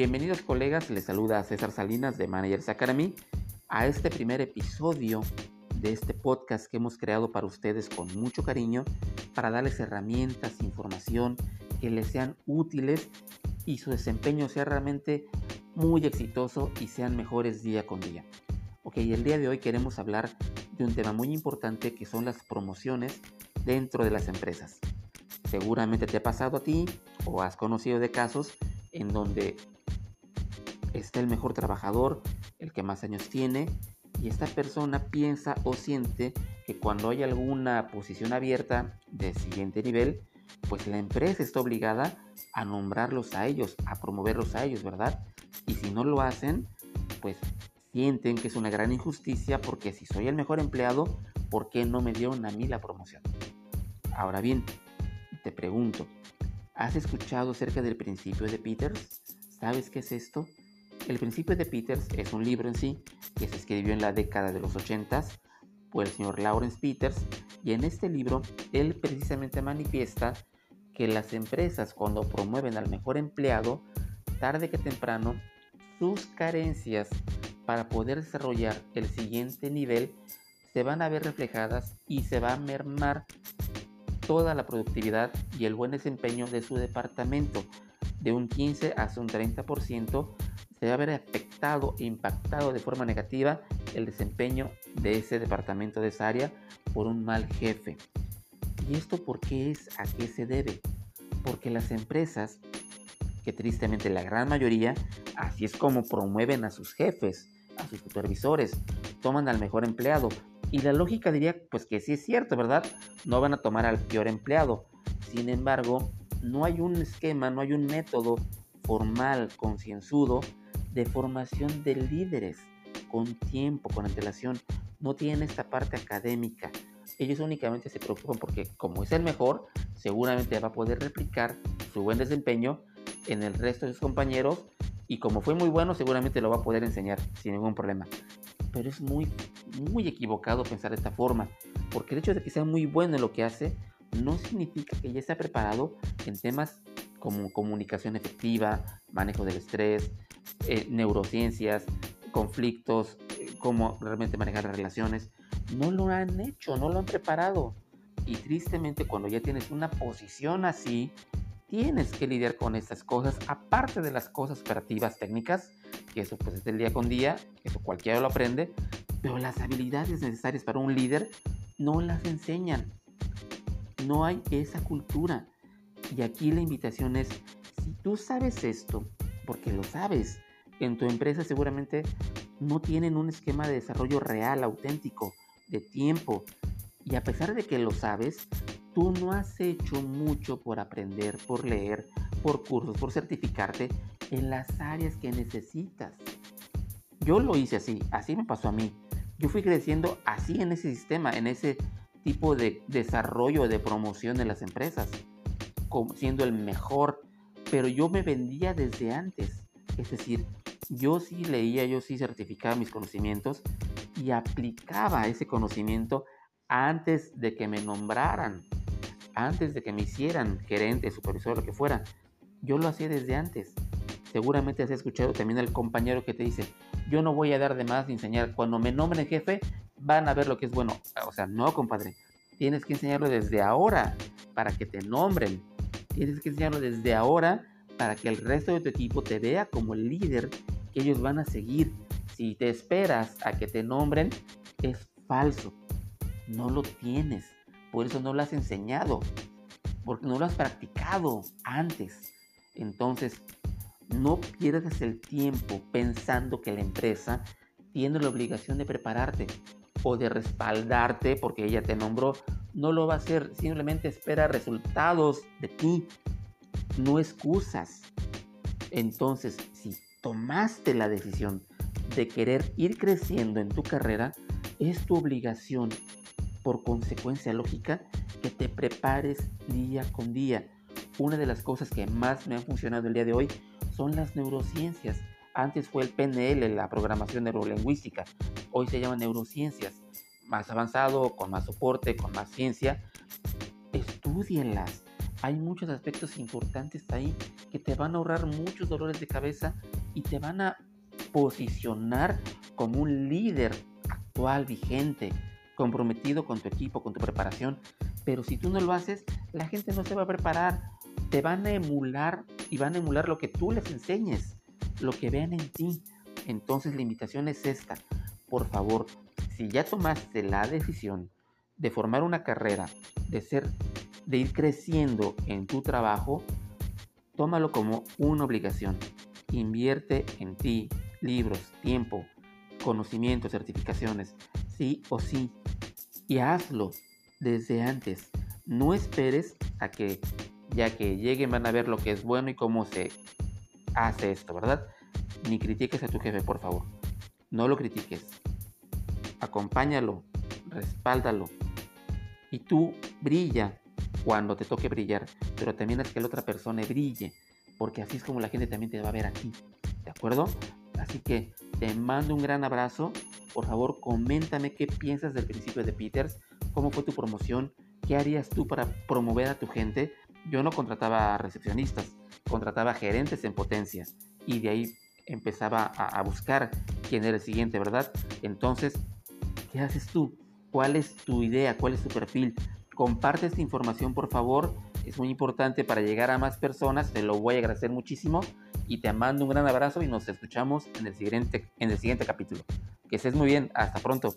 Bienvenidos colegas, les saluda César Salinas de Managers Academy a este primer episodio de este podcast que hemos creado para ustedes con mucho cariño para darles herramientas, información que les sean útiles y su desempeño sea realmente muy exitoso y sean mejores día con día. Ok, el día de hoy queremos hablar de un tema muy importante que son las promociones dentro de las empresas. Seguramente te ha pasado a ti o has conocido de casos en donde está el mejor trabajador, el que más años tiene, y esta persona piensa o siente que cuando hay alguna posición abierta de siguiente nivel, pues la empresa está obligada a nombrarlos a ellos, a promoverlos a ellos, ¿verdad? Y si no lo hacen, pues sienten que es una gran injusticia porque si soy el mejor empleado, ¿por qué no me dieron a mí la promoción? Ahora bien, te pregunto, ¿has escuchado acerca del principio de Peters? ¿Sabes qué es esto? El principio de Peters es un libro en sí que se escribió en la década de los 80 por el señor Lawrence Peters y en este libro él precisamente manifiesta que las empresas cuando promueven al mejor empleado, tarde que temprano, sus carencias para poder desarrollar el siguiente nivel se van a ver reflejadas y se va a mermar toda la productividad y el buen desempeño de su departamento de un 15 hasta un 30% se va a ver afectado e impactado de forma negativa el desempeño de ese departamento, de esa área, por un mal jefe. ¿Y esto por qué es? ¿A qué se debe? Porque las empresas, que tristemente la gran mayoría, así es como promueven a sus jefes, a sus supervisores, toman al mejor empleado. Y la lógica diría, pues que sí es cierto, ¿verdad? No van a tomar al peor empleado. Sin embargo, no hay un esquema, no hay un método formal, concienzudo, de formación de líderes con tiempo, con antelación. No tienen esta parte académica. Ellos únicamente se preocupan porque como es el mejor, seguramente va a poder replicar su buen desempeño en el resto de sus compañeros y como fue muy bueno, seguramente lo va a poder enseñar sin ningún problema. Pero es muy, muy equivocado pensar de esta forma, porque el hecho de que sea muy bueno en lo que hace no significa que ya esté preparado en temas como comunicación efectiva, manejo del estrés, eh, neurociencias, conflictos, eh, cómo realmente manejar las relaciones. No lo han hecho, no lo han preparado. Y tristemente cuando ya tienes una posición así, tienes que lidiar con estas cosas, aparte de las cosas operativas técnicas, que eso pues es del día con día, eso cualquiera lo aprende, pero las habilidades necesarias para un líder no las enseñan. No hay esa cultura. Y aquí la invitación es, si tú sabes esto, porque lo sabes, en tu empresa seguramente no tienen un esquema de desarrollo real, auténtico, de tiempo. Y a pesar de que lo sabes, tú no has hecho mucho por aprender, por leer, por cursos, por certificarte en las áreas que necesitas. Yo lo hice así, así me pasó a mí. Yo fui creciendo así en ese sistema, en ese tipo de desarrollo, de promoción de las empresas siendo el mejor, pero yo me vendía desde antes. Es decir, yo sí leía, yo sí certificaba mis conocimientos y aplicaba ese conocimiento antes de que me nombraran, antes de que me hicieran gerente, supervisor, lo que fuera. Yo lo hacía desde antes. Seguramente has escuchado también al compañero que te dice, yo no voy a dar de más enseñar. Cuando me nombren jefe, van a ver lo que es bueno. O sea, no, compadre. Tienes que enseñarlo desde ahora para que te nombren. Tienes que enseñarlo desde ahora para que el resto de tu equipo te vea como el líder que ellos van a seguir. Si te esperas a que te nombren, es falso. No lo tienes. Por eso no lo has enseñado. Porque no lo has practicado antes. Entonces, no pierdas el tiempo pensando que la empresa tiene la obligación de prepararte o de respaldarte porque ella te nombró no lo va a hacer, simplemente espera resultados de ti, no excusas. Entonces, si tomaste la decisión de querer ir creciendo en tu carrera, es tu obligación, por consecuencia lógica, que te prepares día con día. Una de las cosas que más me han funcionado el día de hoy son las neurociencias. Antes fue el PNL, la programación neurolingüística. Hoy se llama neurociencias más avanzado, con más soporte, con más ciencia, estudienlas. Hay muchos aspectos importantes ahí que te van a ahorrar muchos dolores de cabeza y te van a posicionar como un líder actual, vigente, comprometido con tu equipo, con tu preparación. Pero si tú no lo haces, la gente no se va a preparar. Te van a emular y van a emular lo que tú les enseñes, lo que vean en ti. Entonces la invitación es esta. Por favor, si ya tomaste la decisión de formar una carrera, de ser, de ir creciendo en tu trabajo, tómalo como una obligación. Invierte en ti, libros, tiempo, conocimientos, certificaciones, sí o sí. Y hazlo desde antes. No esperes a que ya que lleguen van a ver lo que es bueno y cómo se hace esto, ¿verdad? Ni critiques a tu jefe, por favor. No lo critiques. Acompáñalo, respáldalo. Y tú brilla cuando te toque brillar, pero también es que la otra persona brille, porque así es como la gente también te va a ver a ti. ¿De acuerdo? Así que te mando un gran abrazo. Por favor, coméntame qué piensas del principio de Peters, cómo fue tu promoción, qué harías tú para promover a tu gente. Yo no contrataba recepcionistas, contrataba gerentes en potencia y de ahí empezaba a, buscar quién era el siguiente, ¿verdad? Entonces, ¿qué haces tú? ¿Cuál es tu idea? ¿Cuál es tu perfil? Comparte esta información, por favor. Es muy importante para llegar a más personas. Te lo voy a agradecer muchísimo y te mando un gran abrazo y nos escuchamos en el siguiente, en el siguiente capítulo. Que estés muy bien, hasta pronto.